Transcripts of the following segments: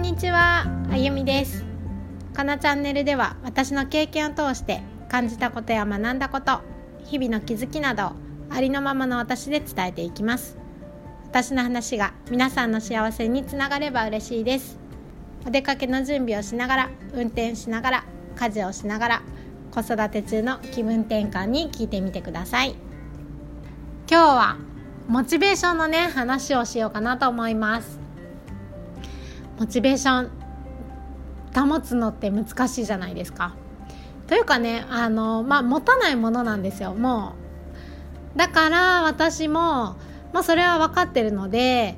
んにちはあゆみです。このチャンネルでは私の経験を通して感じたことや学んだこと日々の気づきなどありのままの私で伝えていきます。私の話が皆さんの幸せにつながれば嬉しいです。お出かけの準備をしながら運転しながら家事をしながら子育て中の気分転換に聞いてみてください。今日はモチベーションのね話をしようかなと思います。モチベーション保つのって難しいじゃないですか。というかねあの、まあ、持たないものなんですよもう。だから私も、まあ、それは分かってるので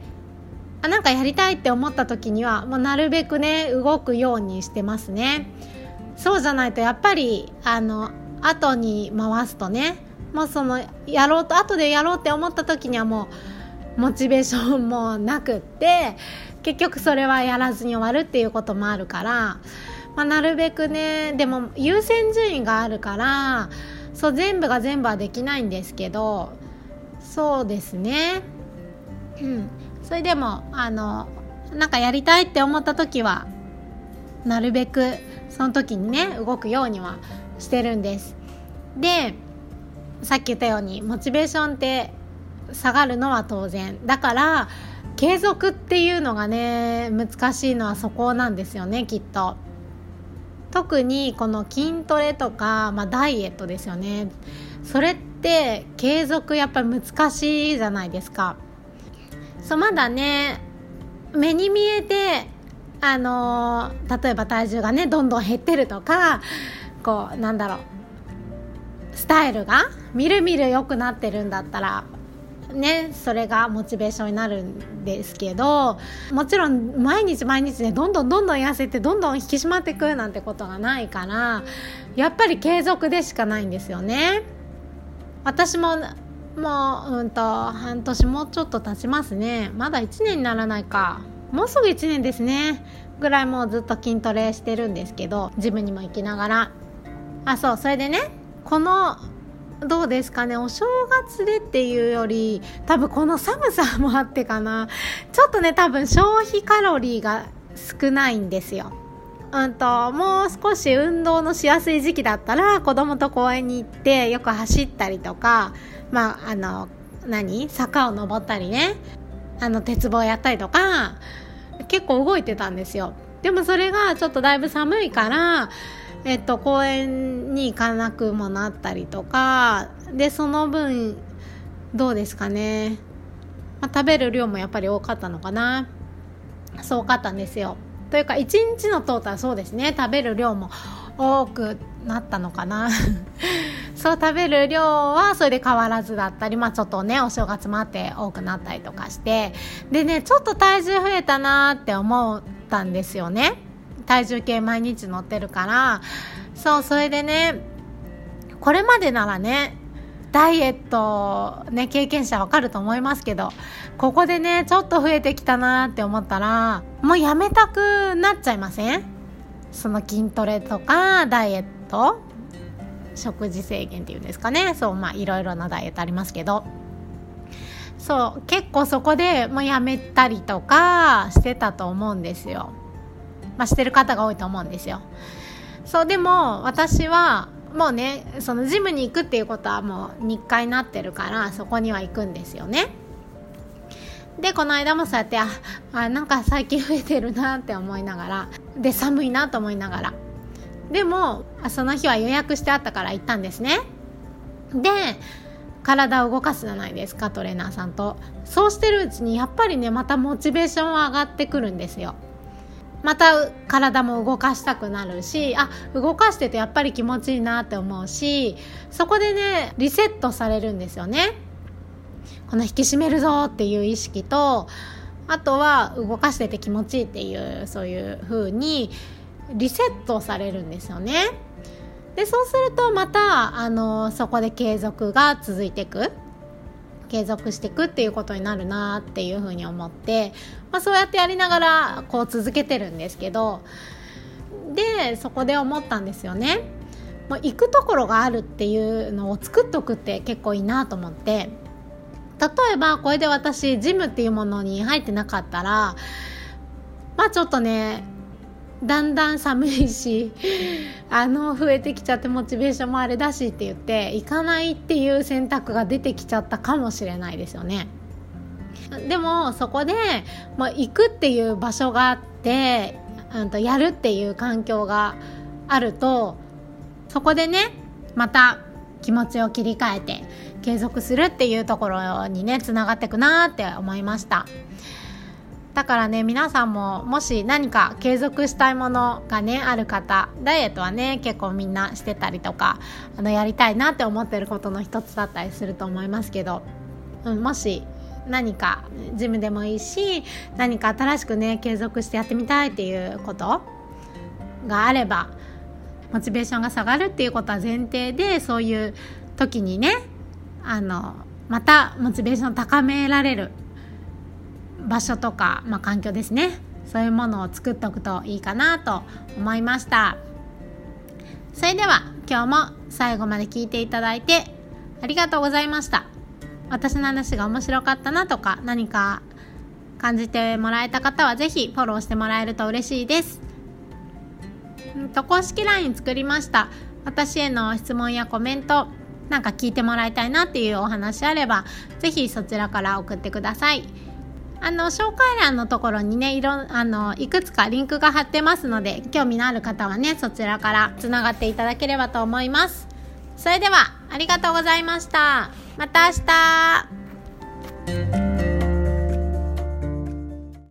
あなんかやりたいって思った時にはもうなるべくね動くようにしてますね。そうじゃないとやっぱりあの後に回すとねもうそのやろうと後でやろうって思った時にはもうモチベーションもなくって結局それはやらずに終わるっていうこともあるから、まあ、なるべくねでも優先順位があるからそう全部が全部はできないんですけどそうですね。うん。それでもあのなんかやりたいって思った時はなるべくその時にね動くようにはしてるんです。でさっき言ったようにモチベーションって下がるのは当然。だから継続っていうのがね難しいのはそこなんですよねきっと。特にこの筋トレとか、まあ、ダイエットですよね。それって継続やっぱり難しいじゃないですか。そうまだね目に見えてあの例えば体重がねどんどん減ってるとかこうなんだろうスタイルがみるみる良くなってるんだったらねそれがモチベーションになるんですけどもちろん毎日毎日ねどんどんどんどん痩せてどんどん引き締まっていくなんてことがないからやっぱり継続でしかないんですよね。私ももううんと半年もうちょっと経ちますね。まだ1年にならないか。もうすぐ1年ですね。ぐらいもうずっと筋トレしてるんですけどジムにも行きながら。あそうそれでねこのどうですかね？お正月でっていうより多分この寒さもあってかな。ちょっとね多分消費カロリーが少ないんですよ。うんともう少し運動のしやすい時期だったら子供と公園に行ってよく走ったりとかまああの何？坂を登ったりね。あの鉄棒やったりとか結構動いてたんですよ。でもそれがちょっとだいぶ寒いからえっと、公園に行かなくもなったりとかでその分どうですかね、まあ、食べる量もやっぱり多かったのかな。そう多かったんですよ。というか1日のトータルそうですね。食べる量も多くなったのかな。そう食べる量はそれで変わらずだったりまあちょっとねお正月もあって多くなったりとかして。でねちょっと体重増えたなって思ったんですよね。体重計毎日乗ってるからそうそれでねこれまでならねダイエットね経験者わかると思いますけどここでねちょっと増えてきたなって思ったらもうやめたくなっちゃいません？その筋トレとかダイエット？食事制限っていうんですかね？そうまあいろいろなダイエットありますけど。そう結構そこでもうやめたりとかしてたと思うんですよ。まあ、してる方が多いと思うんですよ。そうでも私はもうねそのジムに行くっていうことはもう日課になってるからそこには行くんですよね。でこの間もそうやってああなんか最近増えてるなって思いながらで寒いなと思いながら。でもその日は予約してあったから行ったんですね。で体を動かすじゃないですかトレーナーさんと。そうしてるうちにやっぱりねまたモチベーションは上がってくるんですよ。また体も動かしたくなるしあ動かしててやっぱり気持ちいいなって思うしそこでねリセットされるんですよね。この引き締めるぞっていう意識とあとは動かしてて気持ちいいっていうそういう風にリセットされるんですよね。でそうするとまたあのそこで継続が続いていく。継続していくっていうことになるなっていうふうに思って、まあ、そうやってやりながらこう続けてるんですけどでそこで思ったんですよね。もう行くところがあるっていうのを作っておくって結構いいなと思って例えばこれで私ジムっていうものに入ってなかったらまあちょっとねだんだん寒いしあの増えてきちゃってモチベーションもあれだしって言って行かないっていう選択が出てきちゃったかもしれないですよね。でもそこで、まあ、行くっていう場所があって、うん、とやるっていう環境があるとそこでねまた気持ちを切り替えて継続するっていうところにねつながっていくなって思いました。だからね皆さんももし何か継続したいものがねある方ダイエットはね結構みんなしてたりとかあのやりたいなって思ってることの一つだったりすると思いますけど、うん、もし何かジムでもいいし何か新しくね継続してやってみたいっていうことがあればモチベーションが下がるっていうことは前提でそういう時にねあのまたモチベーション高められる場所とか、まあ、環境ですね。そういうものを作っておくといいかなと思いました。それでは今日も最後まで聞いていただいてありがとうございました。私の話が面白かったなとか何か感じてもらえた方は是非フォローしてもらえると嬉しいです。んと公式 LINE 作りました。私への質問やコメントなんか聞いてもらいたいなっていうお話あれば是非そちらから送ってください。あの紹介欄のところにねいろあのいくつかリンクが貼ってますので興味のある方はねそちらからつながっていただければと思います。それではありがとうございました。また明日。